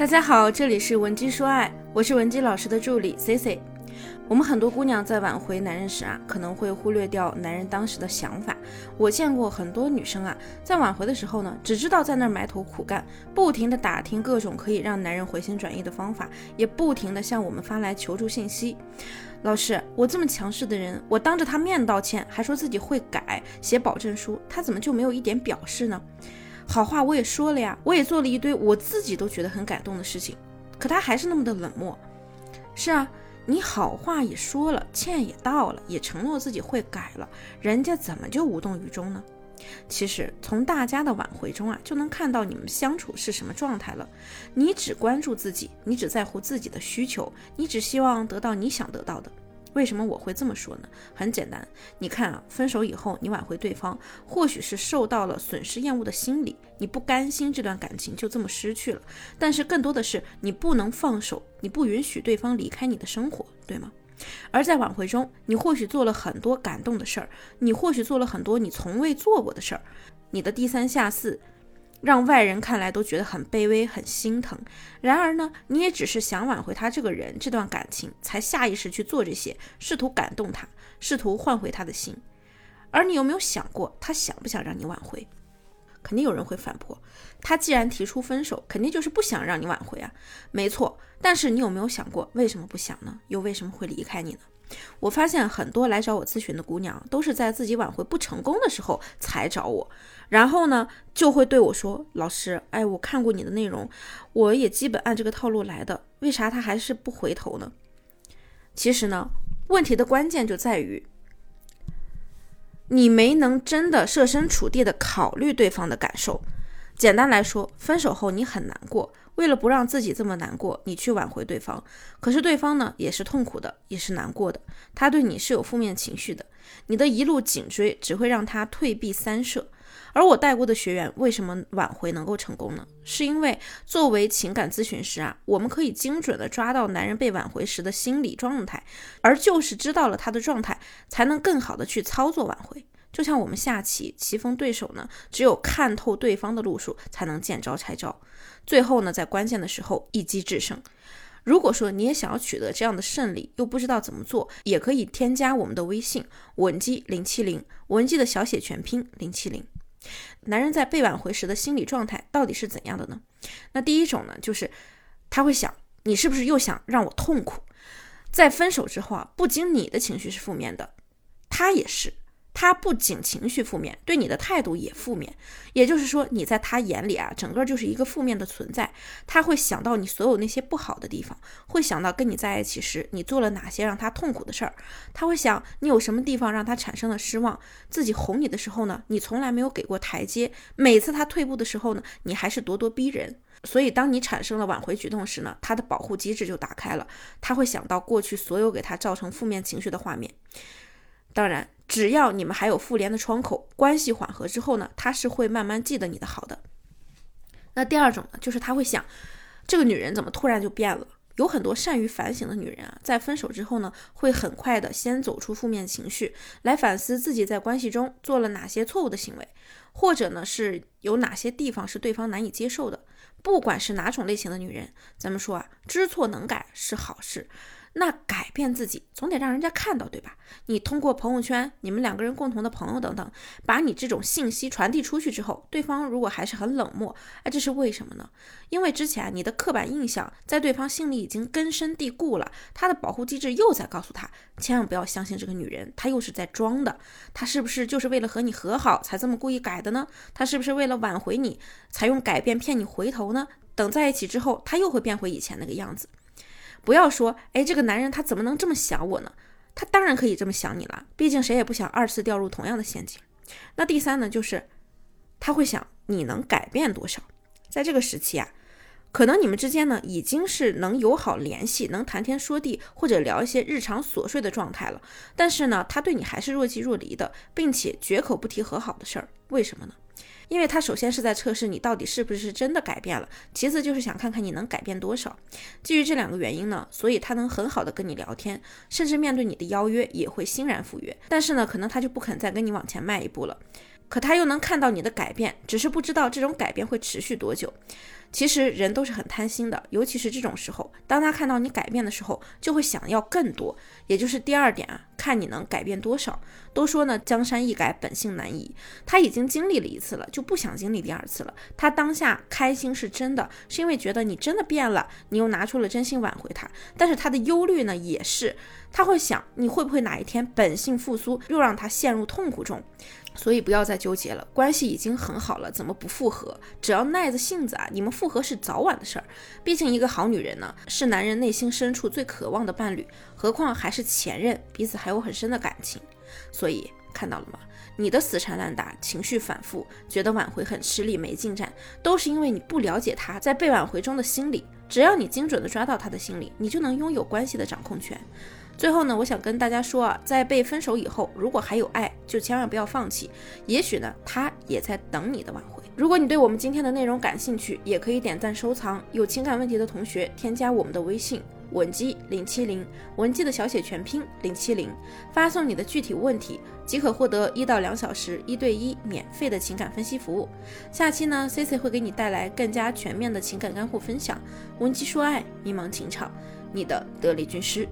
大家好，这里是文姬说爱，我是文姬老师的助理 C C。我们很多姑娘在挽回男人时啊，可能会忽略掉男人当时的想法。我见过很多女生啊，在挽回的时候呢，只知道在那儿埋头苦干，不停的打听各种可以让男人回心转意的方法，也不停的向我们发来求助信息。老师，我这么强势的人，我当着他面道歉，还说自己会改，写保证书，他怎么就没有一点表示呢？好话我也说了呀，我也做了一堆我自己都觉得很感动的事情，可他还是那么的冷漠。是啊。你好话也说了，歉也道了，也承诺自己会改了，人家怎么就无动于衷呢？其实从大家的挽回中啊，就能看到你们相处是什么状态了。你只关注自己，你只在乎自己的需求，你只希望得到你想得到的。为什么我会这么说呢？很简单，你看啊，分手以后你挽回对方，或许是受到了损失厌恶的心理，你不甘心这段感情就这么失去了，但是更多的是你不能放手，你不允许对方离开你的生活，对吗？而在挽回中，你或许做了很多感动的事儿，你或许做了很多你从未做过的事儿，你的低三下四。让外人看来都觉得很卑微、很心疼。然而呢，你也只是想挽回他这个人、这段感情，才下意识去做这些，试图感动他，试图换回他的心。而你有没有想过，他想不想让你挽回？肯定有人会反驳，他既然提出分手，肯定就是不想让你挽回啊。没错，但是你有没有想过，为什么不想呢？又为什么会离开你呢？我发现很多来找我咨询的姑娘，都是在自己挽回不成功的时候才找我，然后呢，就会对我说：“老师，哎，我看过你的内容，我也基本按这个套路来的，为啥他还是不回头呢？”其实呢，问题的关键就在于，你没能真的设身处地的考虑对方的感受。简单来说，分手后你很难过。为了不让自己这么难过，你去挽回对方，可是对方呢也是痛苦的，也是难过的，他对你是有负面情绪的。你的一路紧追只会让他退避三舍。而我带过的学员为什么挽回能够成功呢？是因为作为情感咨询师啊，我们可以精准的抓到男人被挽回时的心理状态，而就是知道了他的状态，才能更好的去操作挽回。就像我们下棋，棋逢对手呢，只有看透对方的路数，才能见招拆招，最后呢，在关键的时候一击制胜。如果说你也想要取得这样的胜利，又不知道怎么做，也可以添加我们的微信文姬零七零，文姬的小写全拼零七零。男人在被挽回时的心理状态到底是怎样的呢？那第一种呢，就是他会想，你是不是又想让我痛苦？在分手之后啊，不仅你的情绪是负面的，他也是。他不仅情绪负面，对你的态度也负面。也就是说，你在他眼里啊，整个就是一个负面的存在。他会想到你所有那些不好的地方，会想到跟你在一起时你做了哪些让他痛苦的事儿。他会想你有什么地方让他产生了失望。自己哄你的时候呢，你从来没有给过台阶。每次他退步的时候呢，你还是咄咄逼人。所以，当你产生了挽回举动时呢，他的保护机制就打开了。他会想到过去所有给他造成负面情绪的画面。当然。只要你们还有复联的窗口，关系缓和之后呢，他是会慢慢记得你的好的。那第二种呢，就是他会想，这个女人怎么突然就变了？有很多善于反省的女人啊，在分手之后呢，会很快的先走出负面情绪，来反思自己在关系中做了哪些错误的行为，或者呢是有哪些地方是对方难以接受的。不管是哪种类型的女人，咱们说啊，知错能改是好事。那改变自己总得让人家看到，对吧？你通过朋友圈、你们两个人共同的朋友等等，把你这种信息传递出去之后，对方如果还是很冷漠，哎，这是为什么呢？因为之前你的刻板印象在对方心里已经根深蒂固了，他的保护机制又在告诉他，千万不要相信这个女人，她又是在装的，她是不是就是为了和你和好才这么故意改的呢？她是不是为了挽回你才用改变骗你回头呢？等在一起之后，他又会变回以前那个样子。不要说，哎，这个男人他怎么能这么想我呢？他当然可以这么想你了，毕竟谁也不想二次掉入同样的陷阱。那第三呢，就是他会想你能改变多少。在这个时期啊，可能你们之间呢已经是能友好联系，能谈天说地，或者聊一些日常琐碎的状态了。但是呢，他对你还是若即若离的，并且绝口不提和好的事儿。为什么呢？因为他首先是在测试你到底是不是真的改变了，其次就是想看看你能改变多少。基于这两个原因呢，所以他能很好的跟你聊天，甚至面对你的邀约也会欣然赴约。但是呢，可能他就不肯再跟你往前迈一步了。可他又能看到你的改变，只是不知道这种改变会持续多久。其实人都是很贪心的，尤其是这种时候，当他看到你改变的时候，就会想要更多。也就是第二点啊，看你能改变多少。都说呢，江山易改，本性难移。他已经经历了一次了，就不想经历第二次了。他当下开心是真的，是因为觉得你真的变了，你又拿出了真心挽回他。但是他的忧虑呢，也是他会想，你会不会哪一天本性复苏，又让他陷入痛苦中。所以不要再纠结了，关系已经很好了，怎么不复合？只要耐着性子啊，你们复合是早晚的事儿。毕竟一个好女人呢，是男人内心深处最渴望的伴侣，何况还是前任，彼此还有很深的感情。所以看到了吗？你的死缠烂打，情绪反复，觉得挽回很吃力，没进展，都是因为你不了解他在被挽回中的心理。只要你精准的抓到他的心理，你就能拥有关系的掌控权。最后呢，我想跟大家说啊，在被分手以后，如果还有爱，就千万不要放弃。也许呢，他也在等你的挽回。如果你对我们今天的内容感兴趣，也可以点赞收藏。有情感问题的同学，添加我们的微信文姬零七零，文姬的小写全拼零七零，发送你的具体问题，即可获得一到两小时一对一免费的情感分析服务。下期呢，Cici 会给你带来更加全面的情感干货分享。文姬说爱，迷茫情场，你的得力军师。